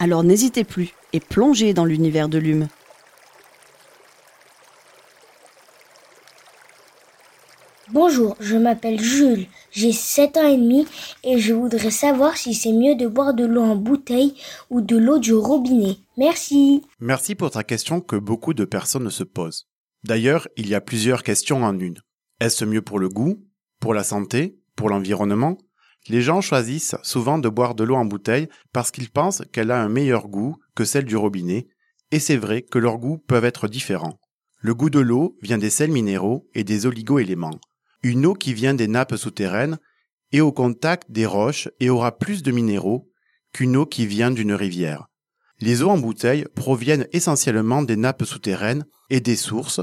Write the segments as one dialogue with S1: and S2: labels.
S1: Alors n'hésitez plus et plongez dans l'univers de l'hume.
S2: Bonjour, je m'appelle Jules, j'ai 7 ans et demi et je voudrais savoir si c'est mieux de boire de l'eau en bouteille ou de l'eau du robinet. Merci.
S3: Merci pour ta question que beaucoup de personnes se posent. D'ailleurs, il y a plusieurs questions en une. Est-ce mieux pour le goût, pour la santé, pour l'environnement Les gens choisissent souvent de boire de l'eau en bouteille parce qu'ils pensent qu'elle a un meilleur goût que celle du robinet, et c'est vrai que leurs goûts peuvent être différents. Le goût de l'eau vient des sels minéraux et des oligo-éléments une eau qui vient des nappes souterraines et au contact des roches et aura plus de minéraux qu'une eau qui vient d'une rivière. Les eaux en bouteille proviennent essentiellement des nappes souterraines et des sources,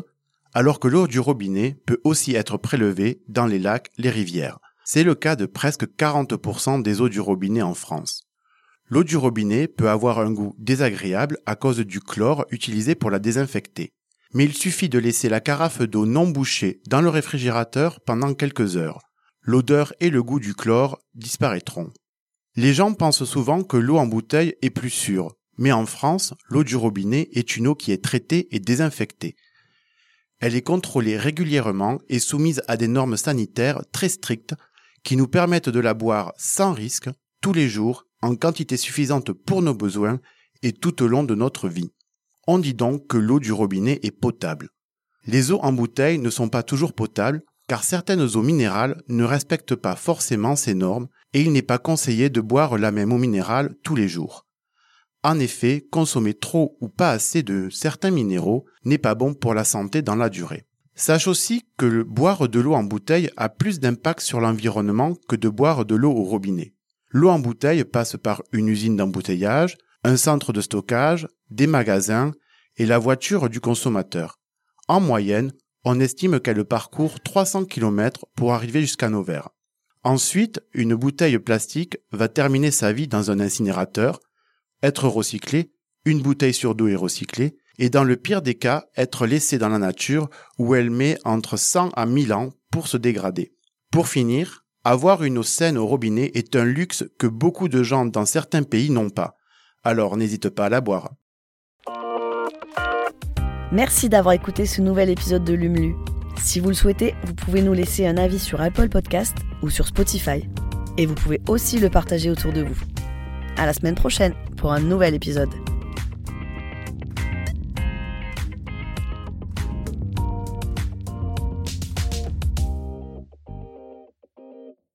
S3: alors que l'eau du robinet peut aussi être prélevée dans les lacs, les rivières. C'est le cas de presque 40% des eaux du robinet en France. L'eau du robinet peut avoir un goût désagréable à cause du chlore utilisé pour la désinfecter mais il suffit de laisser la carafe d'eau non bouchée dans le réfrigérateur pendant quelques heures. L'odeur et le goût du chlore disparaîtront. Les gens pensent souvent que l'eau en bouteille est plus sûre, mais en France, l'eau du robinet est une eau qui est traitée et désinfectée. Elle est contrôlée régulièrement et soumise à des normes sanitaires très strictes qui nous permettent de la boire sans risque, tous les jours, en quantité suffisante pour nos besoins et tout au long de notre vie. On dit donc que l'eau du robinet est potable. Les eaux en bouteille ne sont pas toujours potables car certaines eaux minérales ne respectent pas forcément ces normes et il n'est pas conseillé de boire la même eau minérale tous les jours. En effet, consommer trop ou pas assez de certains minéraux n'est pas bon pour la santé dans la durée. Sache aussi que boire de l'eau en bouteille a plus d'impact sur l'environnement que de boire de l'eau au robinet. L'eau en bouteille passe par une usine d'embouteillage, un centre de stockage, des magasins et la voiture du consommateur. En moyenne, on estime qu'elle parcourt 300 km pour arriver jusqu'à nos verres. Ensuite, une bouteille plastique va terminer sa vie dans un incinérateur, être recyclée, une bouteille sur deux est recyclée, et dans le pire des cas, être laissée dans la nature où elle met entre 100 à 1000 ans pour se dégrader. Pour finir, avoir une eau saine au robinet est un luxe que beaucoup de gens dans certains pays n'ont pas alors n'hésite pas à la boire.
S1: Merci d'avoir écouté ce nouvel épisode de Lumlu. Si vous le souhaitez, vous pouvez nous laisser un avis sur Apple Podcast ou sur Spotify. Et vous pouvez aussi le partager autour de vous. À la semaine prochaine pour un nouvel épisode.